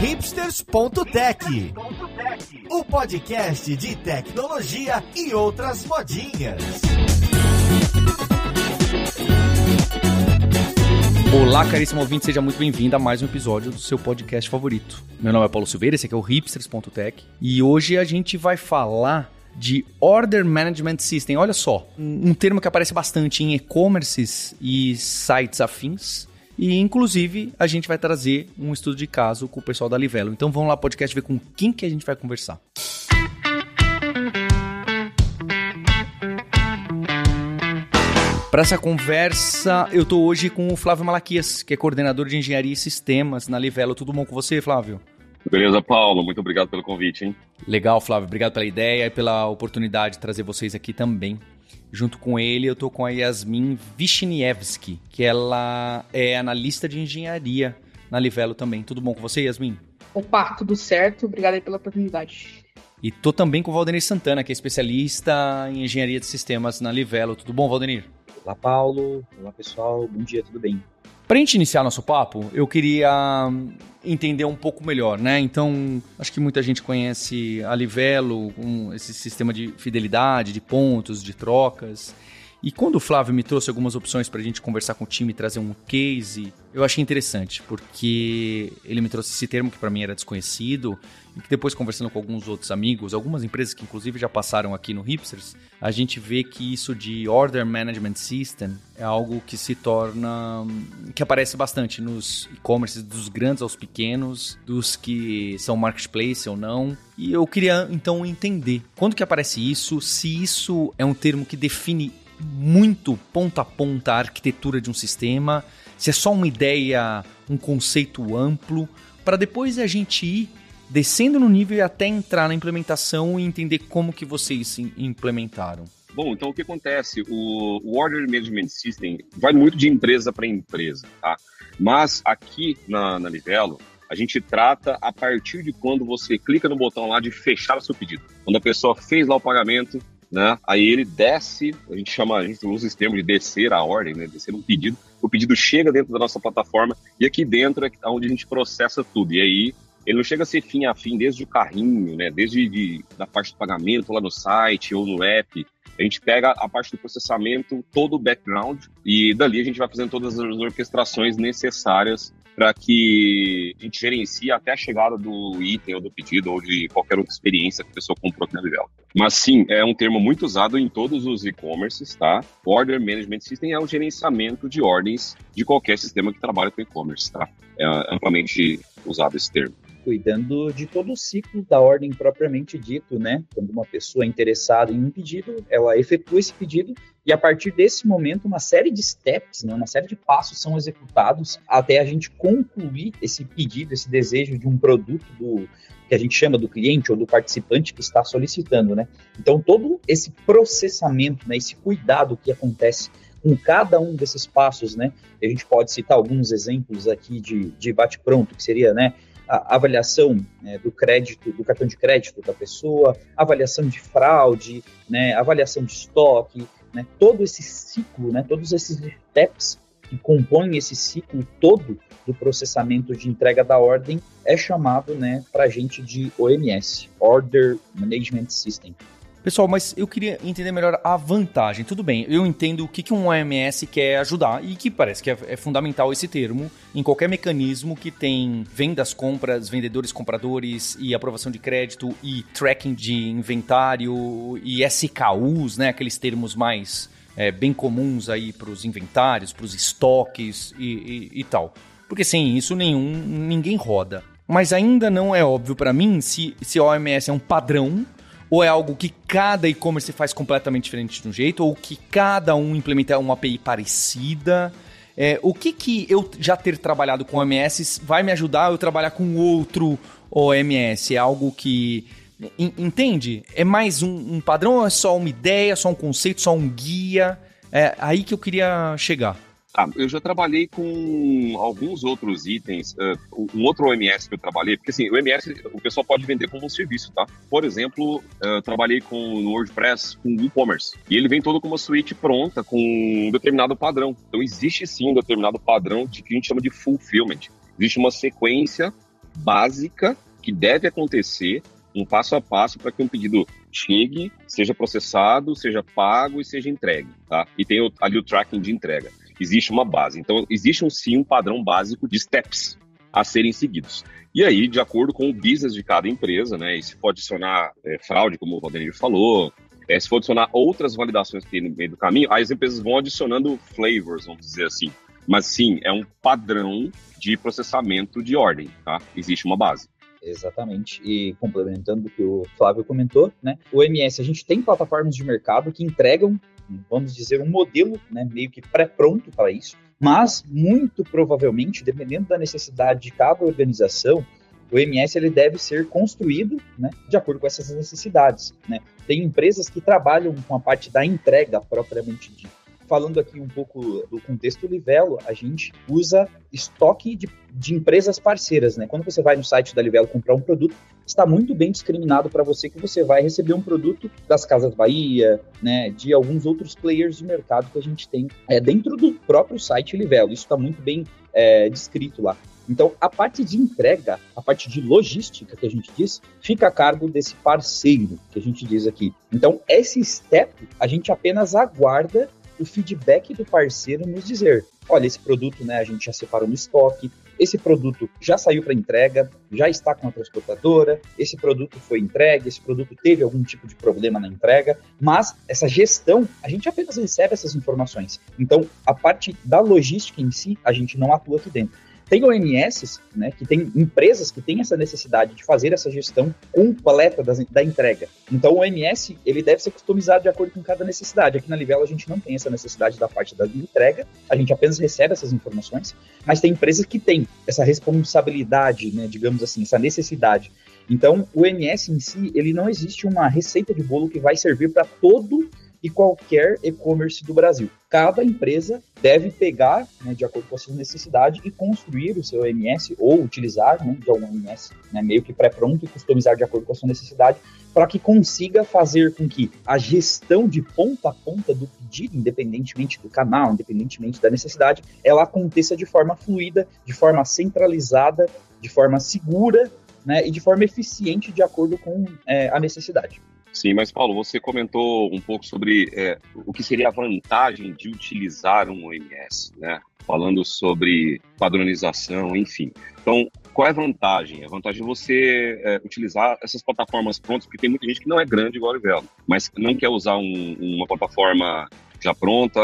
hipsters.tech, o podcast de tecnologia e outras modinhas. Olá, caríssimo ouvinte, seja muito bem-vindo a mais um episódio do seu podcast favorito. Meu nome é Paulo Silveira, esse aqui é o hipsters.tech e hoje a gente vai falar de Order Management System. Olha só, um termo que aparece bastante em e-commerces e sites afins. E, inclusive, a gente vai trazer um estudo de caso com o pessoal da Livelo. Então, vamos lá, podcast, ver com quem que a gente vai conversar. Para essa conversa, eu tô hoje com o Flávio Malaquias, que é coordenador de engenharia e sistemas na Livelo. Tudo bom com você, Flávio? Beleza, Paulo. Muito obrigado pelo convite, hein? Legal, Flávio. Obrigado pela ideia e pela oportunidade de trazer vocês aqui também. Junto com ele, eu tô com a Yasmin Vishnievski, que ela é analista de engenharia na Livelo também. Tudo bom com você, Yasmin? Opa, tudo certo. Obrigado aí pela oportunidade. E tô também com o Valdenir Santana, que é especialista em engenharia de sistemas na Livelo. Tudo bom, Valdenir? Olá, Paulo. Olá, pessoal. Bom dia, tudo bem? Para a gente iniciar nosso papo, eu queria hum, entender um pouco melhor, né? Então, acho que muita gente conhece a Livelo, um, esse sistema de fidelidade, de pontos, de trocas. E quando o Flávio me trouxe algumas opções para a gente conversar com o time e trazer um case, eu achei interessante, porque ele me trouxe esse termo que para mim era desconhecido, e que depois conversando com alguns outros amigos, algumas empresas que inclusive já passaram aqui no Hipsters, a gente vê que isso de Order Management System é algo que se torna. que aparece bastante nos e-commerces, dos grandes aos pequenos, dos que são marketplace ou não. E eu queria então entender quando que aparece isso, se isso é um termo que define muito ponta a ponta a arquitetura de um sistema, se é só uma ideia, um conceito amplo, para depois a gente ir descendo no nível e até entrar na implementação e entender como que vocês implementaram. Bom, então o que acontece? O, Order Management System vai muito de empresa para empresa, tá? Mas aqui na, na Livelo, a gente trata a partir de quando você clica no botão lá de fechar o seu pedido. Quando a pessoa fez lá o pagamento, né? Aí ele desce, a gente chama, a gente usa esse termo de descer a ordem, né? Descer um pedido. O pedido chega dentro da nossa plataforma e aqui dentro é onde a gente processa tudo. E aí ele não chega a ser fim a fim desde o carrinho, né? Desde de, da parte do pagamento lá no site ou no app. A gente pega a parte do processamento, todo o background, e dali a gente vai fazendo todas as orquestrações necessárias para que a gente gerencie até a chegada do item ou do pedido ou de qualquer outra experiência que a pessoa comprou aqui na Livelo. Mas sim, é um termo muito usado em todos os e-commerces, tá? Order Management System é o gerenciamento de ordens de qualquer sistema que trabalha com e-commerce, tá? É amplamente usado esse termo cuidando de todo o ciclo da ordem propriamente dito, né? Quando uma pessoa é interessada em um pedido, ela efetua esse pedido e a partir desse momento uma série de steps, né, uma série de passos são executados até a gente concluir esse pedido, esse desejo de um produto do que a gente chama do cliente ou do participante que está solicitando, né? Então todo esse processamento, né, esse cuidado que acontece com cada um desses passos, né? A gente pode citar alguns exemplos aqui de, de bate-pronto, que seria, né? A avaliação né, do crédito, do cartão de crédito da pessoa, avaliação de fraude, né, avaliação de estoque, né, todo esse ciclo, né, todos esses steps que compõem esse ciclo todo do processamento de entrega da ordem é chamado né, para a gente de OMS, Order Management System. Pessoal, mas eu queria entender melhor a vantagem. Tudo bem, eu entendo o que, um OMS quer ajudar e que parece que é, é, fundamental esse termo em qualquer mecanismo que tem vendas, compras, vendedores, compradores e aprovação de crédito e tracking de inventário e SKUs, né? Aqueles termos mais é, bem comuns aí para os inventários, para os estoques e, e, e tal. Porque sem isso nenhum ninguém roda. Mas ainda não é óbvio para mim se, se OMS é um padrão ou é algo que cada e-commerce faz completamente diferente de um jeito? Ou que cada um implementa uma API parecida? É, o que que eu já ter trabalhado com OMS vai me ajudar a eu trabalhar com outro OMS? É algo que... Entende? É mais um, um padrão ou é só uma ideia, só um conceito, só um guia? É aí que eu queria chegar. Ah, eu já trabalhei com alguns outros itens. Uh, um outro OMS que eu trabalhei, porque assim, o OMS o pessoal pode vender como um serviço, tá? Por exemplo, uh, trabalhei com no WordPress com o WooCommerce. E ele vem todo com uma suíte pronta, com um determinado padrão. Então existe sim um determinado padrão de que a gente chama de fulfillment. Existe uma sequência básica que deve acontecer, um passo a passo, para que um pedido chegue, seja processado, seja pago e seja entregue, tá? E tem ali o tracking de entrega. Existe uma base. Então, existe um, sim um padrão básico de steps a serem seguidos. E aí, de acordo com o business de cada empresa, né? E se for adicionar é, fraude, como o Valdenir falou, é, se for adicionar outras validações que tem no meio do caminho, as empresas vão adicionando flavors, vamos dizer assim. Mas sim, é um padrão de processamento de ordem, tá? Existe uma base. Exatamente. E complementando o que o Flávio comentou, né? O MS, a gente tem plataformas de mercado que entregam, vamos dizer, um modelo, né, meio que pré-pronto para isso, mas muito provavelmente, dependendo da necessidade de cada organização, o MS ele deve ser construído né, de acordo com essas necessidades. Né? Tem empresas que trabalham com a parte da entrega propriamente dita falando aqui um pouco do contexto Livelo, a gente usa estoque de, de empresas parceiras, né? Quando você vai no site da Livelo comprar um produto, está muito bem discriminado para você que você vai receber um produto das Casas Bahia, né? De alguns outros players de mercado que a gente tem é, dentro do próprio site Livelo. Isso está muito bem é, descrito lá. Então, a parte de entrega, a parte de logística que a gente diz, fica a cargo desse parceiro que a gente diz aqui. Então, esse step a gente apenas aguarda o feedback do parceiro nos dizer: olha, esse produto né, a gente já separou no estoque, esse produto já saiu para entrega, já está com a transportadora, esse produto foi entregue, esse produto teve algum tipo de problema na entrega, mas essa gestão, a gente apenas recebe essas informações. Então, a parte da logística em si, a gente não atua aqui dentro. Tem OMS, né, que tem empresas que têm essa necessidade de fazer essa gestão completa das, da entrega. Então, o OMS, ele deve ser customizado de acordo com cada necessidade. Aqui na Livelo, a gente não tem essa necessidade da parte da entrega, a gente apenas recebe essas informações, mas tem empresas que têm essa responsabilidade, né, digamos assim, essa necessidade. Então, o OMS em si, ele não existe uma receita de bolo que vai servir para todo e qualquer e-commerce do Brasil. Cada empresa deve pegar, né, de acordo com a sua necessidade, e construir o seu MS ou utilizar né, de algum MS né, meio que pré-pronto e customizar de acordo com a sua necessidade, para que consiga fazer com que a gestão de ponta a ponta do pedido, independentemente do canal, independentemente da necessidade, ela aconteça de forma fluida, de forma centralizada, de forma segura né, e de forma eficiente de acordo com é, a necessidade. Sim, mas Paulo, você comentou um pouco sobre é, o que seria a vantagem de utilizar um OMS, né? Falando sobre padronização, enfim. Então, qual é a vantagem? A vantagem é você é, utilizar essas plataformas prontas, porque tem muita gente que não é grande igual a Livelo, mas não quer usar um, uma plataforma já pronta,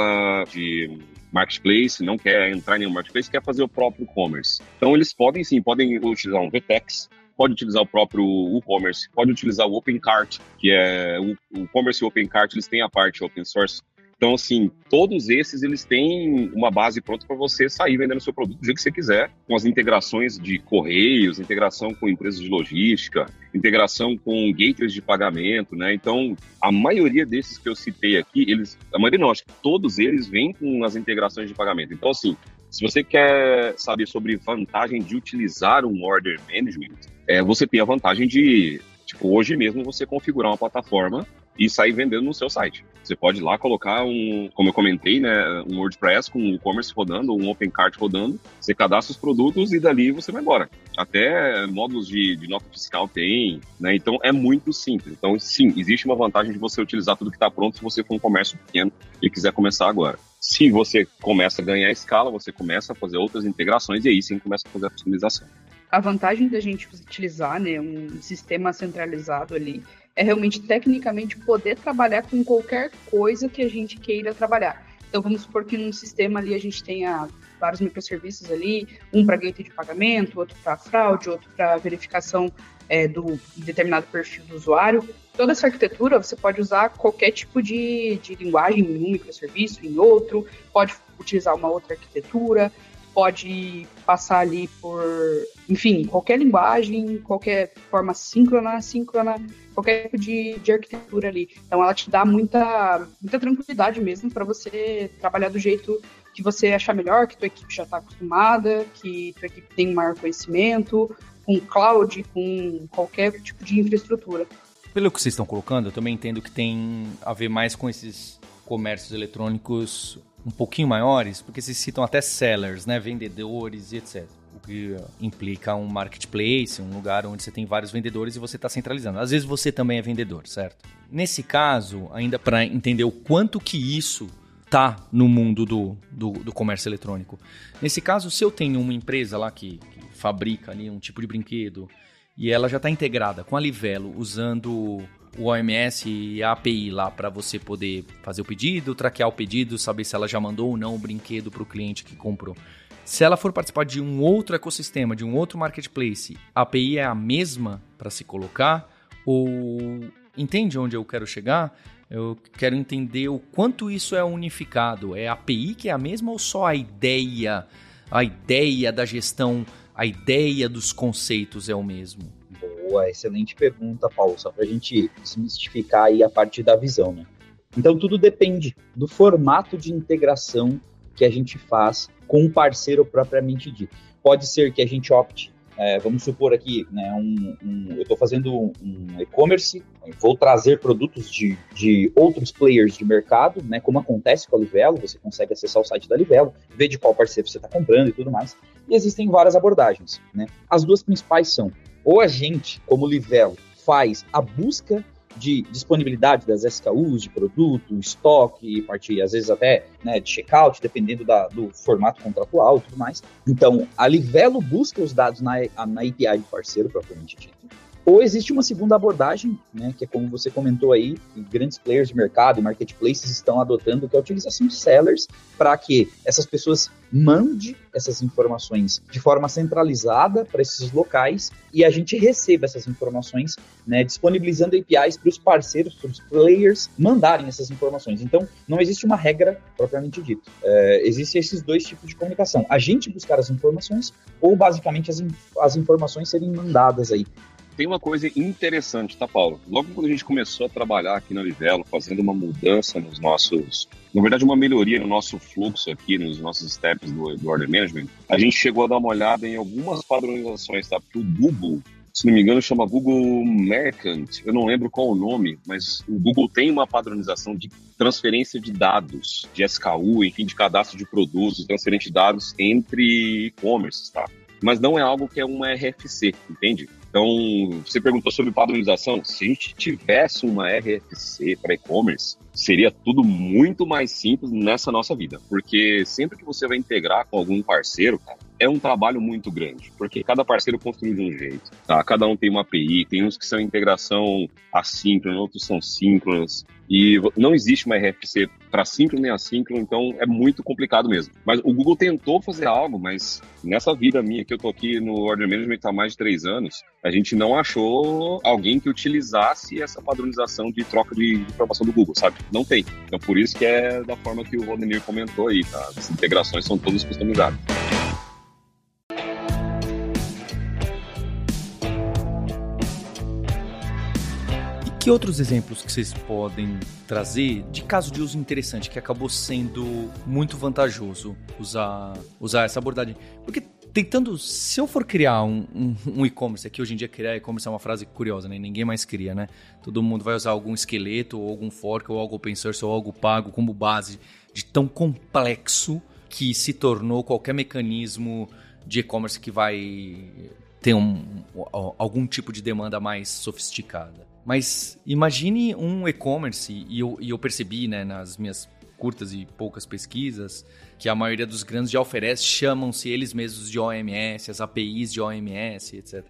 de marketplace, não quer entrar em nenhum marketplace, quer fazer o próprio e-commerce. Então, eles podem sim, podem utilizar um VTEX, pode utilizar o próprio WooCommerce, pode utilizar o OpenCart, que é o WooCommerce e o OpenCart, eles têm a parte open source. Então, assim, todos esses, eles têm uma base pronta para você sair vendendo seu produto do jeito que você quiser, com as integrações de correios, integração com empresas de logística, integração com gateways de pagamento, né? Então, a maioria desses que eu citei aqui, eles, a maioria não, acho que todos eles vêm com as integrações de pagamento. Então, assim, se você quer saber sobre vantagem de utilizar um order management, é, você tem a vantagem de, tipo, hoje mesmo você configurar uma plataforma e sair vendendo no seu site. Você pode ir lá colocar um, como eu comentei, né, um WordPress com um e-commerce rodando, um OpenCart rodando, você cadastra os produtos e dali você vai embora. Até módulos de, de nota fiscal tem, né, então é muito simples. Então, sim, existe uma vantagem de você utilizar tudo que está pronto se você for um comércio pequeno e quiser começar agora. Se você começa a ganhar escala, você começa a fazer outras integrações e aí sim começa a fazer a customização a vantagem da gente utilizar né, um sistema centralizado ali é realmente tecnicamente poder trabalhar com qualquer coisa que a gente queira trabalhar. Então vamos supor que num sistema ali a gente tenha vários microserviços ali, um para gateway de pagamento, outro para fraude, outro para verificação é, do determinado perfil do usuário. Toda essa arquitetura você pode usar qualquer tipo de, de linguagem em um microserviço, em outro, pode utilizar uma outra arquitetura, pode passar ali por, enfim, qualquer linguagem, qualquer forma síncrona, síncrona, qualquer tipo de, de arquitetura ali. Então ela te dá muita, muita tranquilidade mesmo para você trabalhar do jeito que você achar melhor, que tua equipe já está acostumada, que tua equipe tem um maior conhecimento, com cloud, com qualquer tipo de infraestrutura. Pelo que vocês estão colocando, eu também entendo que tem a ver mais com esses comércios eletrônicos um pouquinho maiores, porque vocês citam até sellers, né, vendedores e etc. o que implica um marketplace, um lugar onde você tem vários vendedores e você está centralizando. Às vezes você também é vendedor, certo? Nesse caso, ainda para entender o quanto que isso tá no mundo do, do, do, comércio eletrônico. Nesse caso, se eu tenho uma empresa lá que, que fabrica ali um tipo de brinquedo e ela já está integrada com a Livelo usando o OMS e a API lá para você poder fazer o pedido, traquear o pedido, saber se ela já mandou ou não o brinquedo para o cliente que comprou. Se ela for participar de um outro ecossistema, de um outro marketplace, a API é a mesma para se colocar? Ou entende onde eu quero chegar? Eu quero entender o quanto isso é unificado. É a API que é a mesma ou só a ideia, a ideia da gestão, a ideia dos conceitos é o mesmo? Boa, excelente pergunta, Paulo, só para a gente desmistificar aí a parte da visão, né? Então, tudo depende do formato de integração que a gente faz com o parceiro propriamente dito. Pode ser que a gente opte, é, vamos supor aqui, né, um, um, eu estou fazendo um e-commerce, vou trazer produtos de, de outros players de mercado, né, como acontece com a Livelo, você consegue acessar o site da Livelo, ver de qual parceiro você está comprando e tudo mais. E existem várias abordagens. Né? As duas principais são ou a gente, como Livelo, faz a busca de disponibilidade das SKUs, de produto, estoque, partir às vezes até né, de checkout, dependendo da, do formato contratual e tudo mais. Então, a Livelo busca os dados na, na API do parceiro, propriamente dito. Ou existe uma segunda abordagem, né, que é como você comentou aí, grandes players de mercado e marketplaces estão adotando, que é a utilização de sellers para que essas pessoas mandem essas informações de forma centralizada para esses locais e a gente receba essas informações, né, disponibilizando APIs para os parceiros, para os players mandarem essas informações. Então, não existe uma regra propriamente dita. É, Existem esses dois tipos de comunicação. A gente buscar as informações ou basicamente as, as informações serem mandadas aí tem uma coisa interessante, tá, Paulo? Logo quando a gente começou a trabalhar aqui na Livelo, fazendo uma mudança nos nossos. Na verdade, uma melhoria no nosso fluxo aqui, nos nossos steps do, do Order Management, a gente chegou a dar uma olhada em algumas padronizações, tá? Porque o Google, se não me engano, chama Google Merchant. Eu não lembro qual o nome, mas o Google tem uma padronização de transferência de dados, de SKU, enfim, de cadastro de produtos, transferência de dados entre e-commerce, tá? Mas não é algo que é uma RFC, entende? Então, você perguntou sobre padronização. Se a gente tivesse uma RFC para e-commerce, seria tudo muito mais simples nessa nossa vida. Porque sempre que você vai integrar com algum parceiro, cara, é um trabalho muito grande, porque cada parceiro construiu de um jeito, tá? Cada um tem uma API, tem uns que são integração assíncrona, outros são síncronas, e não existe uma RFC para síncrono nem assíncrono, então é muito complicado mesmo. Mas o Google tentou fazer algo, mas nessa vida minha, que eu tô aqui no Order Management há mais de três anos, a gente não achou alguém que utilizasse essa padronização de troca de informação do Google, sabe? Não tem. Então por isso que é da forma que o Valdemir comentou aí, tá? As integrações são todas customizadas. Que outros exemplos que vocês podem trazer de caso de uso interessante que acabou sendo muito vantajoso usar, usar essa abordagem? Porque tentando, se eu for criar um, um, um e-commerce, aqui hoje em dia criar e-commerce é uma frase curiosa, né? Ninguém mais cria, né? Todo mundo vai usar algum esqueleto, ou algum fork, ou algo open source, ou algo pago como base de tão complexo que se tornou qualquer mecanismo de e-commerce que vai ter um, algum tipo de demanda mais sofisticada. Mas imagine um e-commerce, e eu, e eu percebi né, nas minhas curtas e poucas pesquisas, que a maioria dos grandes já oferece, chamam-se eles mesmos de OMS, as APIs de OMS, etc.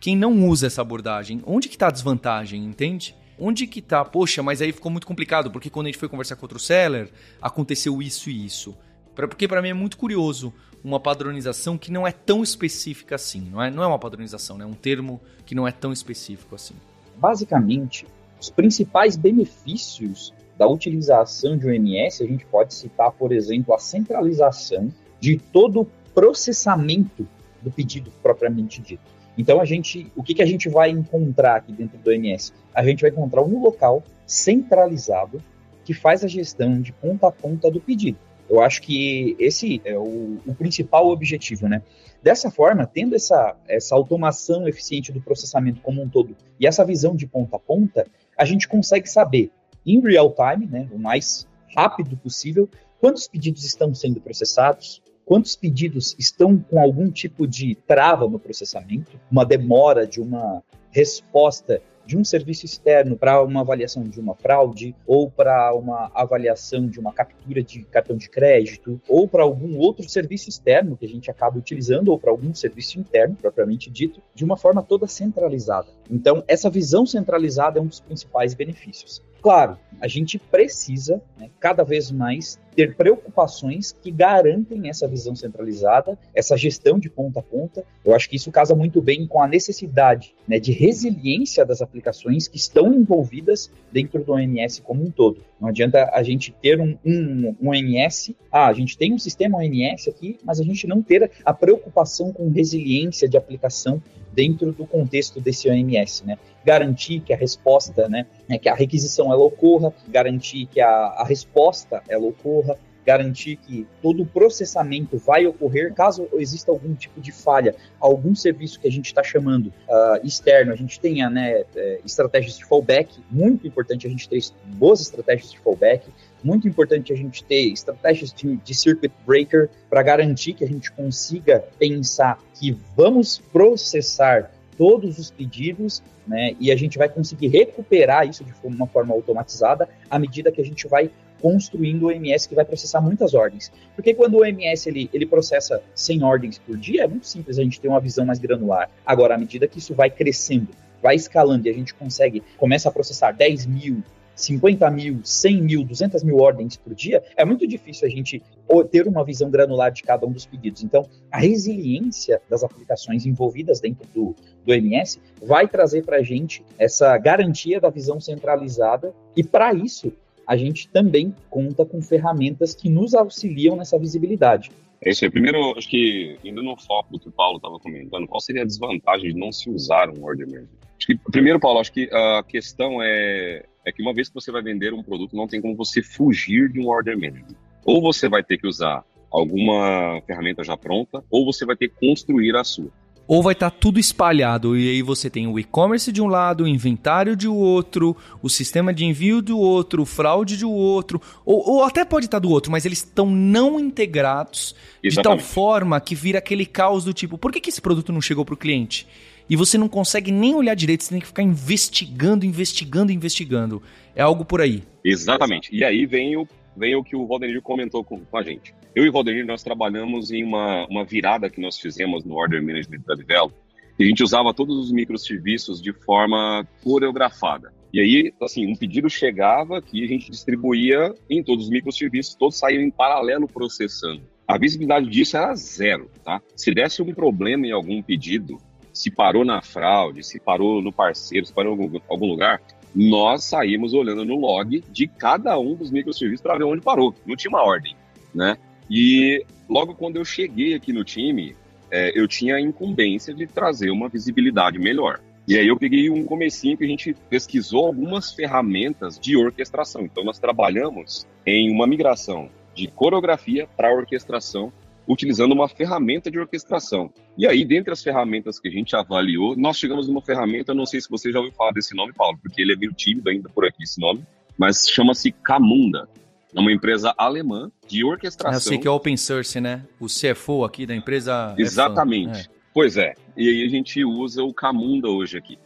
Quem não usa essa abordagem, onde que está a desvantagem, entende? Onde que está? Poxa, mas aí ficou muito complicado, porque quando a gente foi conversar com outro seller, aconteceu isso e isso. Porque para mim é muito curioso uma padronização que não é tão específica assim. Não é, não é uma padronização, né? é um termo que não é tão específico assim. Basicamente, os principais benefícios da utilização de OMS, a gente pode citar, por exemplo, a centralização de todo o processamento do pedido propriamente dito. Então a gente, o que, que a gente vai encontrar aqui dentro do OMS? A gente vai encontrar um local centralizado que faz a gestão de ponta a ponta do pedido. Eu acho que esse é o, o principal objetivo, né? Dessa forma, tendo essa, essa automação eficiente do processamento como um todo e essa visão de ponta a ponta, a gente consegue saber em real time, né, o mais rápido possível, quantos pedidos estão sendo processados, quantos pedidos estão com algum tipo de trava no processamento, uma demora de uma resposta de um serviço externo para uma avaliação de uma fraude, ou para uma avaliação de uma captura de cartão de crédito, ou para algum outro serviço externo que a gente acaba utilizando, ou para algum serviço interno, propriamente dito, de uma forma toda centralizada. Então, essa visão centralizada é um dos principais benefícios. Claro, a gente precisa né, cada vez mais ter preocupações que garantem essa visão centralizada, essa gestão de ponta a ponta. Eu acho que isso casa muito bem com a necessidade né, de resiliência das aplicações que estão envolvidas dentro do OMS como um todo. Não adianta a gente ter um, um, um OMS, ah, a gente tem um sistema OMS aqui, mas a gente não ter a preocupação com resiliência de aplicação dentro do contexto desse OMS, né? Garantir que a resposta, né, é que a requisição ela ocorra, garantir que a, a resposta ela ocorra, garantir que todo o processamento vai ocorrer caso exista algum tipo de falha, algum serviço que a gente está chamando uh, externo, a gente tenha né, é, estratégias de fallback, muito importante a gente ter boas estratégias de fallback, muito importante a gente ter estratégias de, de circuit breaker para garantir que a gente consiga pensar que vamos processar todos os pedidos, né, e a gente vai conseguir recuperar isso de uma forma automatizada à medida que a gente vai construindo o MS que vai processar muitas ordens. Porque quando o MS ele, ele processa 100 ordens por dia, é muito simples a gente ter uma visão mais granular. Agora, à medida que isso vai crescendo, vai escalando e a gente consegue, começa a processar 10 mil, 50 mil, 100 mil, 200 mil ordens por dia, é muito difícil a gente ter uma visão granular de cada um dos pedidos. Então, a resiliência das aplicações envolvidas dentro do, do MS vai trazer para a gente essa garantia da visão centralizada, e para isso, a gente também conta com ferramentas que nos auxiliam nessa visibilidade. É isso aí. Primeiro, acho que, indo no foco do que o Paulo estava comentando, qual seria a desvantagem de não se usar um Order Management? Acho que, primeiro, Paulo, acho que a questão é é que uma vez que você vai vender um produto, não tem como você fugir de um order management. Ou você vai ter que usar alguma ferramenta já pronta, ou você vai ter que construir a sua. Ou vai estar tá tudo espalhado e aí você tem o e-commerce de um lado, o inventário de outro, o sistema de envio do outro, o fraude de outro, ou, ou até pode estar tá do outro, mas eles estão não integrados Exatamente. de tal forma que vira aquele caos do tipo, por que, que esse produto não chegou para o cliente? E você não consegue nem olhar direito, você tem que ficar investigando, investigando, investigando. É algo por aí. Exatamente. E aí vem o, vem o que o Valdenir comentou com, com a gente. Eu e o Valdenir, nós trabalhamos em uma, uma virada que nós fizemos no Order Management da Livelo, e a gente usava todos os microserviços de forma coreografada. E aí, assim, um pedido chegava que a gente distribuía em todos os microserviços, todos saíam em paralelo processando. A visibilidade disso era zero, tá? Se desse um problema em algum pedido, se parou na fraude, se parou no parceiro, se parou em algum, lugar, nós saímos olhando no log de cada um dos microserviços para ver onde parou. Não tinha uma ordem, né? E logo quando eu cheguei aqui no time, é, eu tinha a incumbência de trazer uma visibilidade melhor. E aí eu peguei um comecinho que a gente pesquisou algumas ferramentas de orquestração. Então nós trabalhamos em uma migração de coreografia para orquestração utilizando uma ferramenta de orquestração. E aí, dentre as ferramentas que a gente avaliou, nós chegamos numa ferramenta, não sei se você já ouviu falar desse nome, Paulo, porque ele é meio tímido ainda por aqui, esse nome, mas chama-se Camunda. É uma empresa alemã de orquestração. Eu sei que é open source, né? O CFO aqui da empresa. É Exatamente. É pois é. E aí a gente usa o Camunda hoje aqui.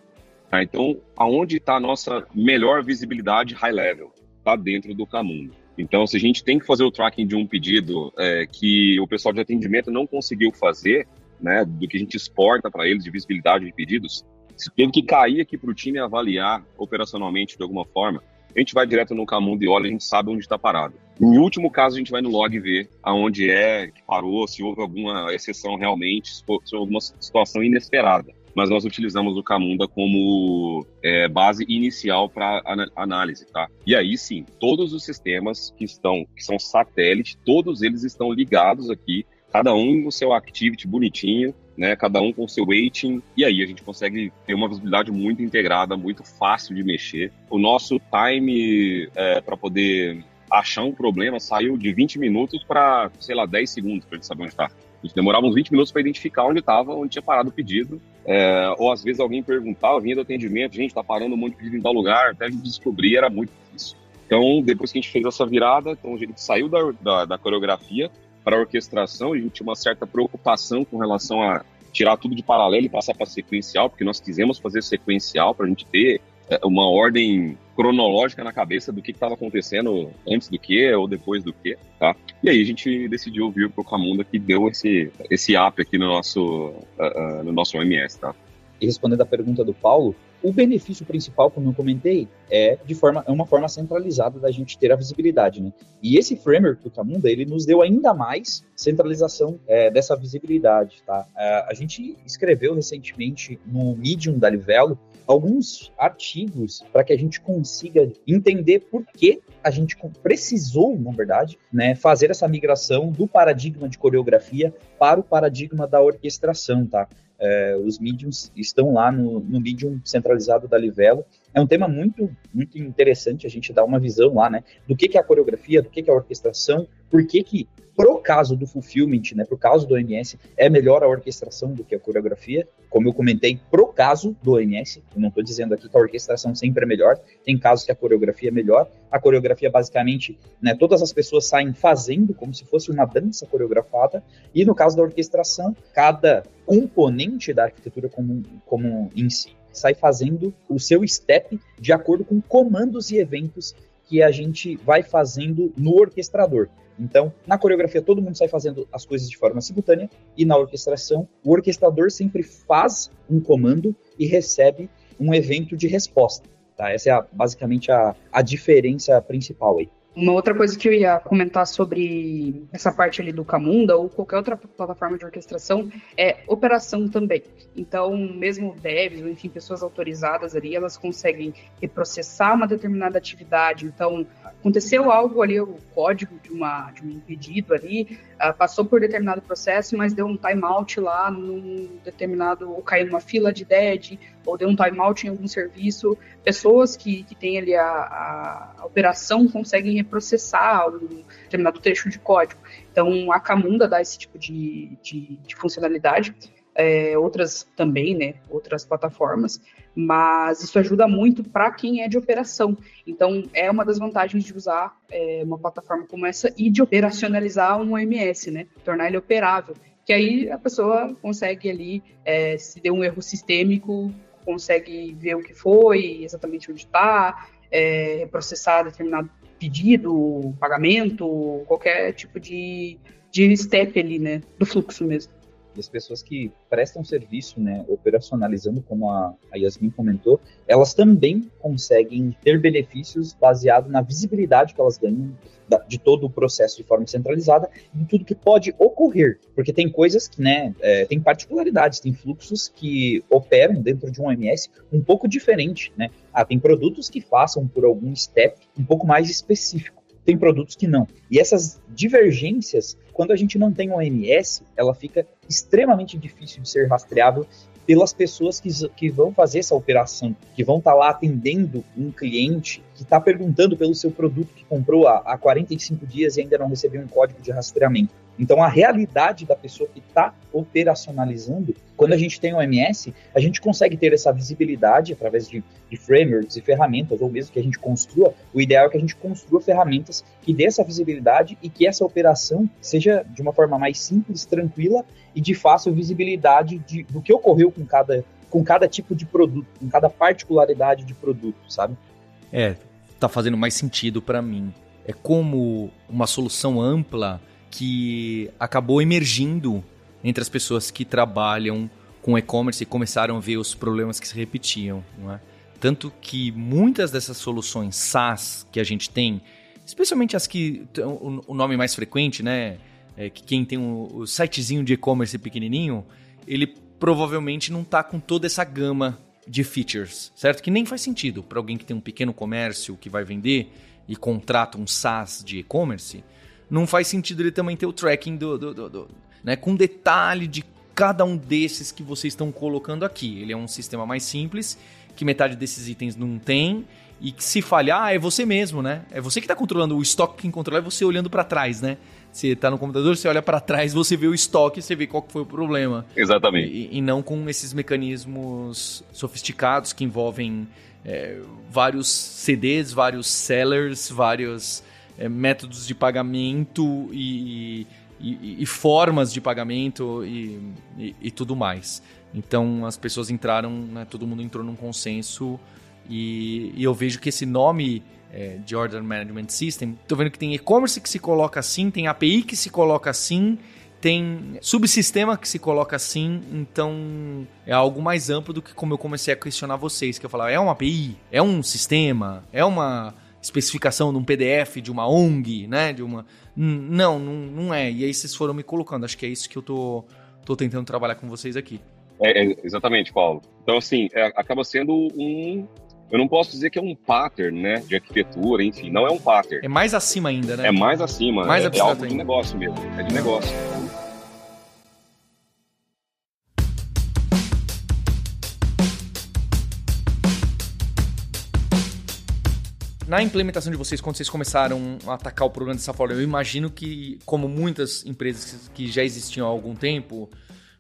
Tá? Então, aonde está a nossa melhor visibilidade high level? Está dentro do Camunda. Então, se a gente tem que fazer o tracking de um pedido é, que o pessoal de atendimento não conseguiu fazer, né, do que a gente exporta para eles de visibilidade de pedidos, se teve que cair aqui para o time avaliar operacionalmente de alguma forma, a gente vai direto no Camundo e olha, a gente sabe onde está parado. Em último caso, a gente vai no log ver aonde é que parou, se houve alguma exceção realmente, se houve alguma situação inesperada mas nós utilizamos o Camunda como é, base inicial para análise, tá? E aí sim, todos os sistemas que estão, que são satélite, todos eles estão ligados aqui, cada um no seu activity bonitinho, né? Cada um com seu weighting, e aí a gente consegue ter uma visibilidade muito integrada, muito fácil de mexer. O nosso time é, para poder achar um problema saiu de 20 minutos para, sei lá, 10 segundos para gente saber onde está. A gente demorava uns 20 minutos para identificar onde estava, onde tinha parado o pedido. É, ou às vezes alguém perguntava, vinha do atendimento, gente, está parando um monte de pedido em tal lugar, até a gente descobrir, era muito difícil. Então, depois que a gente fez essa virada, então a gente saiu da, da, da coreografia para a orquestração, a gente tinha uma certa preocupação com relação a tirar tudo de paralelo e passar para sequencial, porque nós quisemos fazer sequencial para a gente ter é, uma ordem cronológica na cabeça do que estava acontecendo antes do que ou depois do que, tá? E aí a gente decidiu vir pro Camunda que deu esse esse app aqui no nosso uh, uh, no nosso OMS, tá? E respondendo a pergunta do Paulo, o benefício principal, como eu comentei, é de forma é uma forma centralizada da gente ter a visibilidade, né? E esse framework do Camunda ele nos deu ainda mais centralização é, dessa visibilidade, tá? É, a gente escreveu recentemente no Medium da Livelo alguns artigos para que a gente consiga entender por que a gente precisou, na verdade, né, fazer essa migração do paradigma de coreografia para o paradigma da orquestração, tá? É, os mediums estão lá no, no medium centralizado da Livelo. É um tema muito, muito interessante a gente dar uma visão lá, né? Do que, que é a coreografia, do que, que é a orquestração, por que, que pro caso do fulfillment, né, pro caso do OMS, é melhor a orquestração do que a coreografia. Como eu comentei, pro caso do OMS, eu não estou dizendo aqui que a orquestração sempre é melhor, tem casos que a coreografia é melhor. A coreografia, basicamente, né, todas as pessoas saem fazendo como se fosse uma dança coreografada, e no caso da orquestração, cada componente da arquitetura como, como em si sai fazendo o seu step de acordo com comandos e eventos que a gente vai fazendo no orquestrador. Então, na coreografia, todo mundo sai fazendo as coisas de forma simultânea, e na orquestração, o orquestrador sempre faz um comando e recebe um evento de resposta. Tá? Essa é a, basicamente a, a diferença principal aí. Uma outra coisa que eu ia comentar sobre essa parte ali do Camunda ou qualquer outra plataforma de orquestração é operação também. Então, mesmo devs, ou enfim, pessoas autorizadas ali, elas conseguem reprocessar uma determinada atividade. Então, aconteceu algo ali, o código de, uma, de um pedido ali, uh, passou por determinado processo, mas deu um timeout lá num determinado, ou caiu numa fila de dead, ou deu um timeout em algum serviço. Pessoas que, que têm ali a, a, a operação conseguem reprocessar um determinado trecho de código. Então, a Camunda dá esse tipo de, de, de funcionalidade. É, outras também, né? Outras plataformas, mas isso ajuda muito para quem é de operação. Então, é uma das vantagens de usar é, uma plataforma como essa e de operacionalizar um OMS, né? Tornar ele operável. Que aí a pessoa consegue ali, é, se deu um erro sistêmico, consegue ver o que foi, exatamente onde está, é, processar determinado pedido, pagamento, qualquer tipo de, de step ali, né, do fluxo mesmo. E as pessoas que prestam serviço, né, operacionalizando, como a, Yasmin comentou, elas também conseguem ter benefícios baseado na visibilidade que elas ganham de todo o processo de forma centralizada e de tudo que pode ocorrer. Porque tem coisas que, né, é, tem particularidades, tem fluxos que operam dentro de um OMS um pouco diferente, né? Ah, tem produtos que façam por algum step um pouco mais específico. Tem produtos que não. E essas divergências, quando a gente não tem um OMS, ela fica extremamente difícil de ser rastreável pelas pessoas que, que vão fazer essa operação, que vão estar tá lá atendendo um cliente que está perguntando pelo seu produto que comprou há, há 45 dias e ainda não recebeu um código de rastreamento. Então, a realidade da pessoa que está operacionalizando, quando a gente tem o MS, a gente consegue ter essa visibilidade através de, de, frameworks e ferramentas, ou mesmo que a gente construa. O ideal é que a gente construa ferramentas que dê essa visibilidade e que essa operação seja de uma forma mais simples, tranquila e de fácil visibilidade de, do que ocorreu com cada, com cada tipo de produto, com cada particularidade de produto, sabe? É, tá fazendo mais sentido para mim. É como uma solução ampla que acabou emergindo entre as pessoas que trabalham com e-commerce e começaram a ver os problemas que se repetiam, não é? Tanto que muitas dessas soluções SaaS que a gente tem, especialmente as que o nome mais frequente, né, é, que quem tem o, o sitezinho de e-commerce pequenininho, ele provavelmente não está com toda essa gama de features, certo? Que nem faz sentido para alguém que tem um pequeno comércio que vai vender e contrata um SaaS de e-commerce. Não faz sentido ele também ter o tracking do, do, do, do né, com detalhe de cada um desses que vocês estão colocando aqui. Ele é um sistema mais simples, que metade desses itens não tem e que se falhar é você mesmo, né? É você que está controlando o estoque, quem controla é você olhando para trás, né? Você está no computador, você olha para trás, você vê o estoque, você vê qual foi o problema. Exatamente. E, e não com esses mecanismos sofisticados que envolvem é, vários CDs, vários sellers, vários é, métodos de pagamento e, e, e formas de pagamento e, e, e, tudo mais. Então as pessoas entraram, né, todo mundo entrou num consenso e, eu vejo que esse nome é, de Order Management System, estou vendo que tem e-commerce que se coloca assim, tem API que se coloca assim, tem subsistema que se coloca assim, então é algo mais amplo do que como eu comecei a questionar vocês, que eu falava, é uma API, é um sistema, é uma especificação de um PDF de uma ONG, né, de uma não, não, não é. E aí vocês foram me colocando, acho que é isso que eu tô tô tentando trabalhar com vocês aqui. É, é, exatamente, Paulo. Então, assim, é, acaba sendo um. Eu não posso dizer que é um pattern, né? De arquitetura, enfim, não é um pattern. É mais acima ainda, né? É mais acima. Mais é, é algo de negócio mesmo. É de negócio. Na implementação de vocês, quando vocês começaram a atacar o problema dessa forma, eu imagino que, como muitas empresas que já existiam há algum tempo,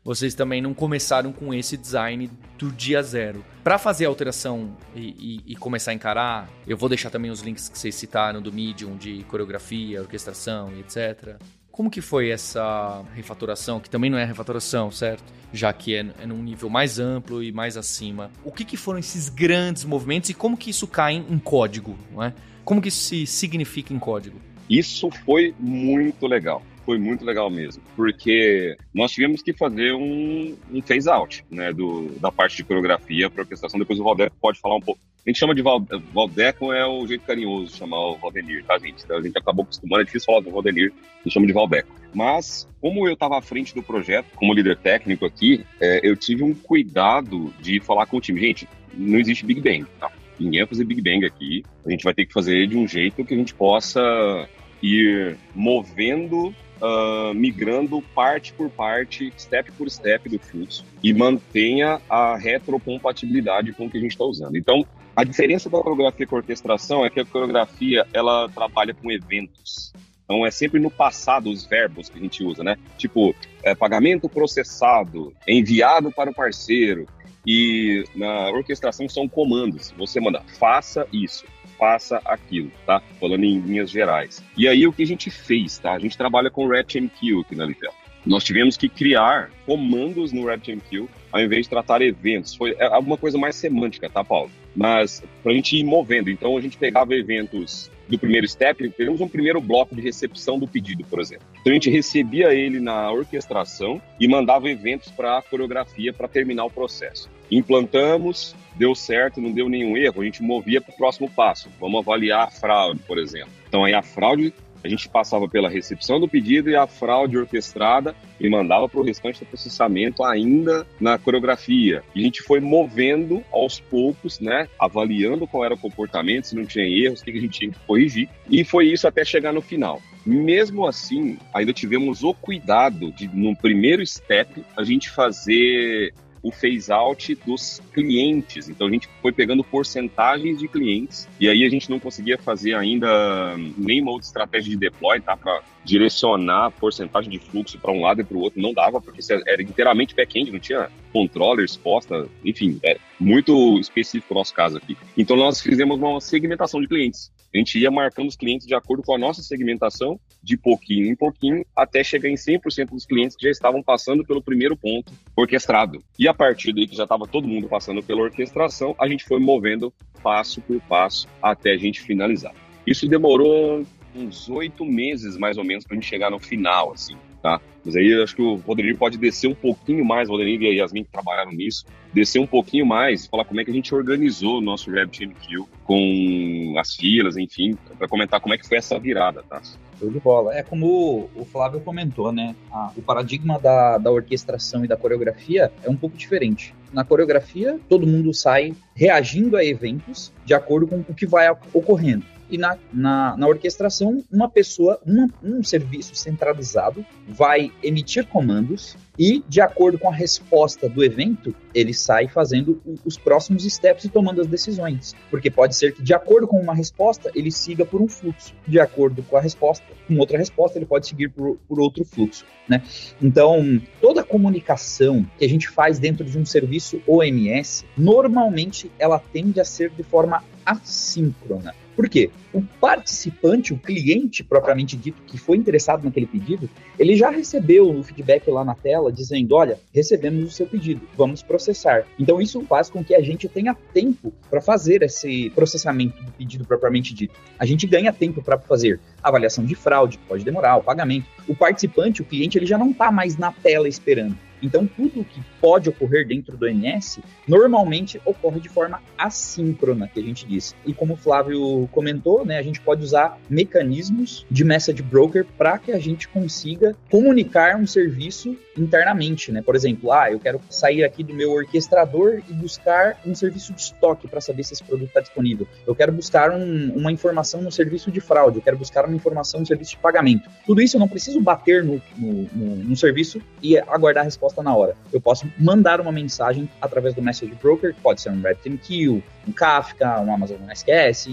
vocês também não começaram com esse design do dia zero. Para fazer a alteração e, e, e, começar a encarar, eu vou deixar também os links que vocês citaram do Medium, de coreografia, orquestração e etc. Como que foi essa refatoração, que também não é refatoração, certo? Já que é, é num nível mais amplo e mais acima. O que, que foram esses grandes movimentos e como que isso cai em código, não é? Como que isso se significa em código? Isso foi muito legal foi muito legal mesmo, porque nós tivemos que fazer um, um phase out, né, do, da parte de coreografia para orquestração. Depois o Valdeco pode falar um pouco. A gente chama de Val, Valdeco é o jeito carinhoso chamar o Valdenir, tá, gente? Então, a gente acabou acostumando, é difícil falar do a gente chama de Valdeco. Mas, como eu estava à frente do projeto, como líder técnico aqui, é, eu tive um cuidado de falar com o time. Gente, não existe Big Bang, tá? Ninguém vai fazer Big Bang aqui. A gente vai ter que fazer de um jeito que a gente possa ir movendo uh, migrando parte por parte, step por step do fluxo e mantenha a retrocompatibilidade com o que a gente está usando. Então, a diferença da coreografia com a orquestração é que a coreografia ela trabalha com eventos. Então é sempre no passado os verbos que a gente usa, né? Tipo, é, pagamento processado, enviado para o parceiro. E na orquestração são comandos. Você manda, faça isso faça aquilo, tá? Falando em linhas gerais. E aí o que a gente fez, tá? A gente trabalha com RabbitMQ aqui na Litel. Nós tivemos que criar comandos no RabbitMQ ao invés de tratar eventos. Foi é alguma coisa mais semântica, tá, Paulo? Mas para a gente ir movendo. Então a gente pegava eventos do primeiro step, temos um primeiro bloco de recepção do pedido, por exemplo. Então a gente recebia ele na orquestração e mandava eventos para a coreografia para terminar o processo. Implantamos, deu certo, não deu nenhum erro, a gente movia para o próximo passo. Vamos avaliar a fraude, por exemplo. Então aí a fraude a gente passava pela recepção do pedido e a fraude orquestrada e mandava para o restante do processamento ainda na coreografia. E a gente foi movendo aos poucos, né, avaliando qual era o comportamento, se não tinha erros, o que a gente tinha que corrigir. E foi isso até chegar no final. Mesmo assim, ainda tivemos o cuidado de, no primeiro step, a gente fazer o phase out dos clientes. Então a gente foi pegando porcentagens de clientes e aí a gente não conseguia fazer ainda nenhuma outra estratégia de deploy, tá? Para direcionar a porcentagem de fluxo para um lado e para o outro não dava, porque era inteiramente back-end, não tinha controller exposta, enfim, é muito específico o nosso caso aqui. Então nós fizemos uma segmentação de clientes. A gente ia marcando os clientes de acordo com a nossa segmentação, de pouquinho em pouquinho, até chegar em 100% dos clientes que já estavam passando pelo primeiro ponto orquestrado. E a partir daí que já estava todo mundo passando pela orquestração, a gente foi movendo passo por passo até a gente finalizar. Isso demorou uns oito meses, mais ou menos, para a gente chegar no final, assim, tá? Mas aí acho que o Rodrigo pode descer um pouquinho mais, o Rodrigo e a Yasmin que trabalharam nisso, descer um pouquinho mais e falar como é que a gente organizou o nosso RabbitMQ com as filas, enfim, para comentar como é que foi essa virada, tá? Show de bola. É como o Flávio comentou, né? Ah, o paradigma da, da orquestração e da coreografia é um pouco diferente. Na coreografia, todo mundo sai reagindo a eventos de acordo com o que vai ocorrendo e na, na, na orquestração, uma pessoa, uma, um serviço centralizado vai emitir comandos e, de acordo com a resposta do evento, ele sai fazendo os próximos steps e tomando as decisões. Porque pode ser que, de acordo com uma resposta, ele siga por um fluxo. De acordo com a resposta, com outra resposta, ele pode seguir por, por outro fluxo. Né? Então, toda comunicação que a gente faz dentro de um serviço OMS, normalmente ela tende a ser de forma assíncrona. Por quê? O participante, o cliente propriamente dito, que foi interessado naquele pedido, ele já recebeu o feedback lá na tela dizendo: olha, recebemos o seu pedido, vamos processar. Então isso faz com que a gente tenha tempo para fazer esse processamento do pedido propriamente dito. A gente ganha tempo para fazer avaliação de fraude, que pode demorar, o pagamento. O participante, o cliente, ele já não está mais na tela esperando. Então, tudo que pode ocorrer dentro do MS normalmente ocorre de forma assíncrona, que a gente diz. E como o Flávio comentou, né, a gente pode usar mecanismos de message broker para que a gente consiga comunicar um serviço internamente, né? Por exemplo, ah, eu quero sair aqui do meu orquestrador e buscar um serviço de estoque para saber se esse produto está disponível. Eu quero buscar um, uma informação no serviço de fraude, eu quero buscar uma informação no serviço de pagamento. Tudo isso eu não preciso bater no, no, no, no serviço e aguardar a resposta na hora. Eu posso mandar uma mensagem através do Message Broker, que pode ser um RabbitMQ, um Kafka, um Amazon SQS,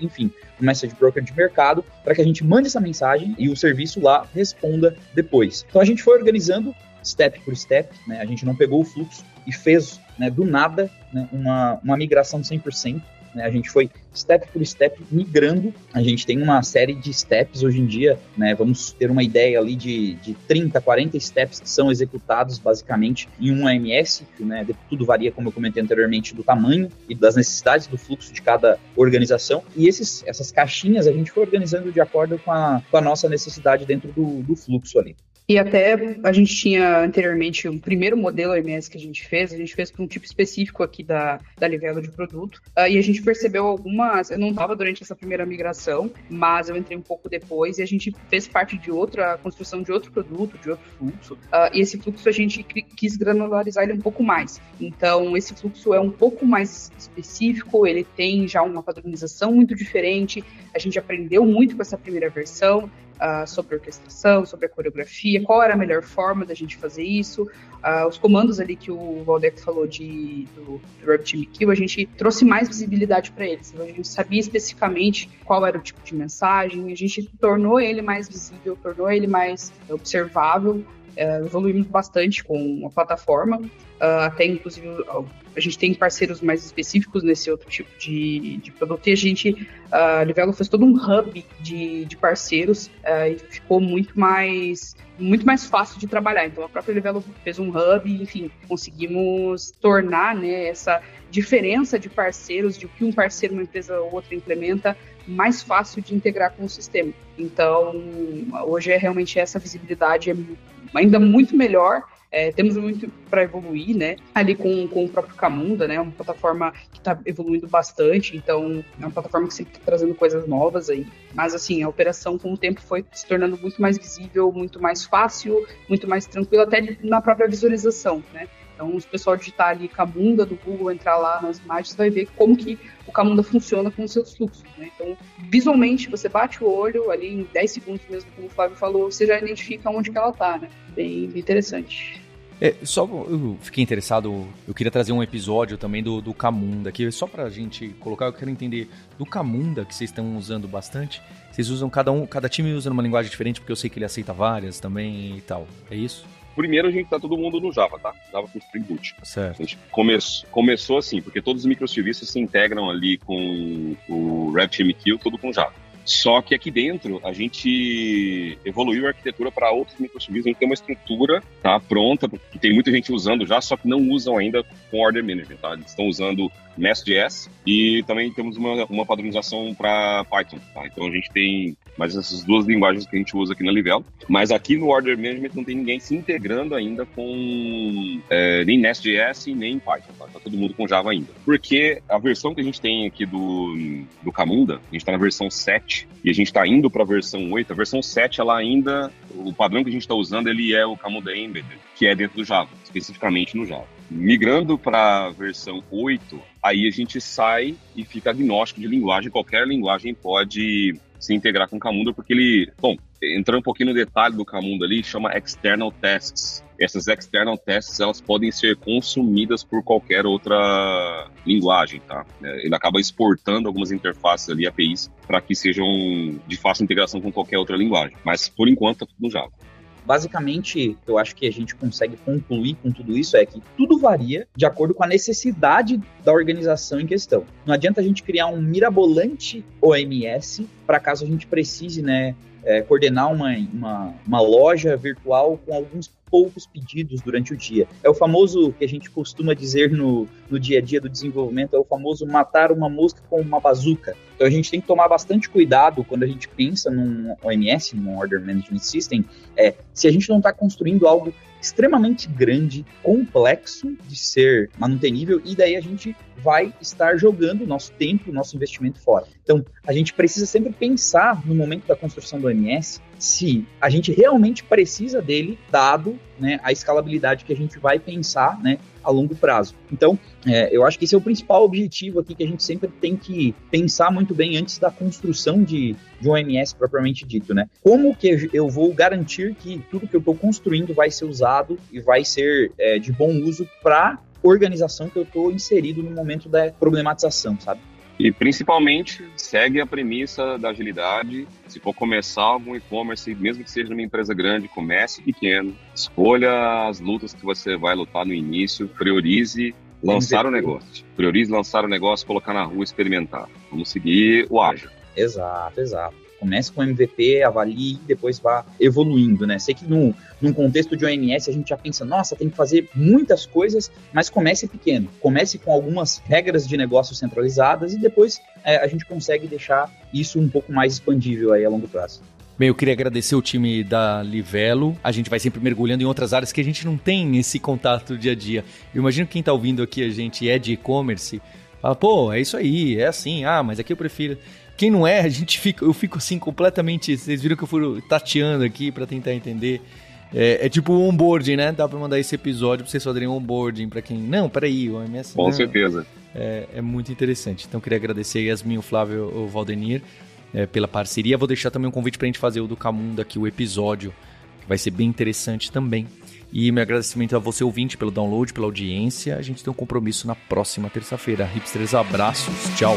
enfim, um Message Broker de mercado, para que a gente mande essa mensagem e o serviço lá responda depois. Então a gente foi organizando step por step, né? a gente não pegou o fluxo e fez né, do nada né, uma, uma migração de 100%. Né? A gente foi step por step migrando. A gente tem uma série de steps hoje em dia, né? Vamos ter uma ideia ali de, de 30, 40 steps que são executados basicamente em um AMS, que né, tudo varia, como eu comentei anteriormente, do tamanho e das necessidades do fluxo de cada organização. E esses, essas caixinhas a gente foi organizando de acordo com a, com a nossa necessidade dentro do, do fluxo ali. E até a gente tinha anteriormente um primeiro modelo OMS que a gente fez, a gente fez para um tipo específico aqui da, da Livelo de produto, uh, e a gente percebeu algumas, eu não estava durante essa primeira migração, mas eu entrei um pouco depois e a gente fez parte de outra, construção de outro produto, de outro fluxo, uh, e esse fluxo a gente quis granularizar ele um pouco mais. Então, esse fluxo é um pouco mais específico, ele tem já uma padronização muito diferente, a gente aprendeu muito com essa primeira versão, uh, sobre a orquestração, sobre a coreografia, qual era a melhor forma da gente fazer isso. Uh, os comandos ali que o Valdeco falou de, do, do RabbitMQ, a gente trouxe mais visibilidade para eles. Então, a gente sabia especificamente qual era o tipo de mensagem, a gente tornou ele mais visível, tornou ele mais observável, uh, evoluímos bastante com a plataforma. Uh, até inclusive a gente tem parceiros mais específicos nesse outro tipo de, de produto e a gente, a Livelo fez todo um hub de, de parceiros uh, e ficou muito mais muito mais fácil de trabalhar. Então a própria Livelo fez um hub enfim, conseguimos tornar né, essa diferença de parceiros, de o que um parceiro, uma empresa ou outra implementa, mais fácil de integrar com o sistema. Então, hoje é realmente essa visibilidade é ainda muito melhor é, temos muito para evoluir, né? Ali com, com o próprio Camunda, né? Uma plataforma que está evoluindo bastante, então é uma plataforma que sempre está trazendo coisas novas aí. Mas assim, a operação com o tempo foi se tornando muito mais visível, muito mais fácil, muito mais tranquila, até na própria visualização, né? Então, se o pessoal digitar ali Camunda do Google, entrar lá nas imagens, vai ver como que o Camunda funciona com os seus fluxos. Né? Então, visualmente, você bate o olho ali em 10 segundos mesmo, como o Flávio falou, você já identifica onde que ela está, né? Bem, interessante. É, só eu fiquei interessado, eu queria trazer um episódio também do, do Camunda aqui, só pra gente colocar, eu quero entender do Camunda que vocês estão usando bastante. Vocês usam cada um, cada time usa uma linguagem diferente, porque eu sei que ele aceita várias também e tal. É isso? Primeiro a gente tá todo mundo no Java, tá? Java com Spring Boot. Certo. A gente come começou assim, porque todos os microserviços se integram ali com o RabbitMQ, tudo com Java. Só que aqui dentro a gente evoluiu a arquitetura para outros microserviços. A gente tem uma estrutura tá, pronta, que tem muita gente usando já, só que não usam ainda com Order Management. Tá? Eles estão usando Nest.js e também temos uma, uma padronização para Python. Tá? Então a gente tem mais essas duas linguagens que a gente usa aqui na Livelo. Mas aqui no Order Management não tem ninguém se integrando ainda com é, nem Nest.js nem Python. Tá? tá todo mundo com Java ainda. Porque a versão que a gente tem aqui do, do Camunda, a gente está na versão 7 e a gente está indo para a versão 8. A versão 7 ela ainda, o padrão que a gente está usando ele é o Camunda Embedded, que é dentro do Java, especificamente no Java. Migrando para a versão 8, aí a gente sai e fica agnóstico de linguagem. Qualquer linguagem pode se integrar com o Camunda, porque ele, bom, entrando um pouquinho no detalhe do Camunda ali, chama external tasks. Essas external tasks, elas podem ser consumidas por qualquer outra linguagem, tá? É, ele acaba exportando algumas interfaces ali, APIs, para que sejam de fácil integração com qualquer outra linguagem. Mas, por enquanto, tá tudo no Java. Basicamente, eu acho que a gente consegue concluir com tudo isso é que tudo varia de acordo com a necessidade da organização em questão. Não adianta a gente criar um mirabolante OMS para caso a gente precise, né, é, coordenar uma, uma, uma, loja virtual com alguns poucos pedidos durante o dia. É o famoso que a gente costuma dizer no, no dia a dia do desenvolvimento, é o famoso matar uma mosca com uma bazuca. Então a gente tem que tomar bastante cuidado quando a gente pensa num OMS, num Order Management System, é, se a gente não está construindo algo extremamente grande, complexo de ser manutenível, e daí a gente vai estar jogando nosso tempo, nosso investimento fora. Então, a gente precisa sempre pensar no momento da construção do OMS se a gente realmente precisa dele, dado né, a escalabilidade que a gente vai pensar né, a longo prazo. Então, é, eu acho que esse é o principal objetivo aqui que a gente sempre tem que pensar muito bem antes da construção de, de um OMS propriamente dito. Né? Como que eu vou garantir que tudo que eu estou construindo vai ser usado e vai ser é, de bom uso para organização que eu estou inserido no momento da problematização, sabe? E principalmente segue a premissa da agilidade. Se for começar algum e-commerce, mesmo que seja numa empresa grande, comece pequeno, escolha as lutas que você vai lutar no início, priorize lançar o negócio. Priorize lançar o negócio, colocar na rua, experimentar. Vamos seguir o ágil. Exato, exato. Comece com MVP, avalie e depois vá evoluindo, né? Sei que no, num contexto de OMS a gente já pensa, nossa, tem que fazer muitas coisas, mas comece pequeno. Comece com algumas regras de negócio centralizadas e depois é, a gente consegue deixar isso um pouco mais expandível aí a longo prazo. Bem, eu queria agradecer o time da Livelo. A gente vai sempre mergulhando em outras áreas que a gente não tem esse contato dia a dia. Eu imagino que quem está ouvindo aqui a gente é de e-commerce, fala, pô, é isso aí, é assim, ah, mas aqui eu prefiro. Quem não é, a gente fica, eu fico assim completamente. Vocês viram que eu fui tateando aqui para tentar entender. É, é, tipo um onboarding, né? Dá pra mandar esse episódio pra vocês fazerem onboarding pra quem. Não, peraí, o OMS. Com não. certeza. É, é, muito interessante. Então queria agradecer a Yasmin, o Flávio o Valdenir é, pela parceria. Vou deixar também um convite pra gente fazer o do Camunda aqui, o episódio, que vai ser bem interessante também. E meu agradecimento a você, ouvinte, pelo download, pela audiência. A gente tem um compromisso na próxima terça-feira. Hipsters, abraços. Tchau.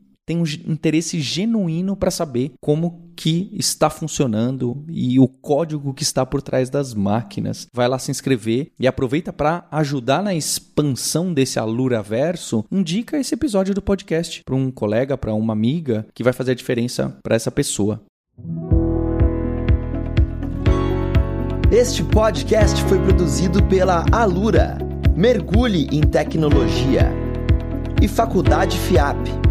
tem um interesse genuíno para saber como que está funcionando e o código que está por trás das máquinas. Vai lá se inscrever e aproveita para ajudar na expansão desse Alura Verso. Indica esse episódio do podcast para um colega, para uma amiga que vai fazer a diferença para essa pessoa. Este podcast foi produzido pela Alura. Mergulhe em tecnologia. E Faculdade FIAP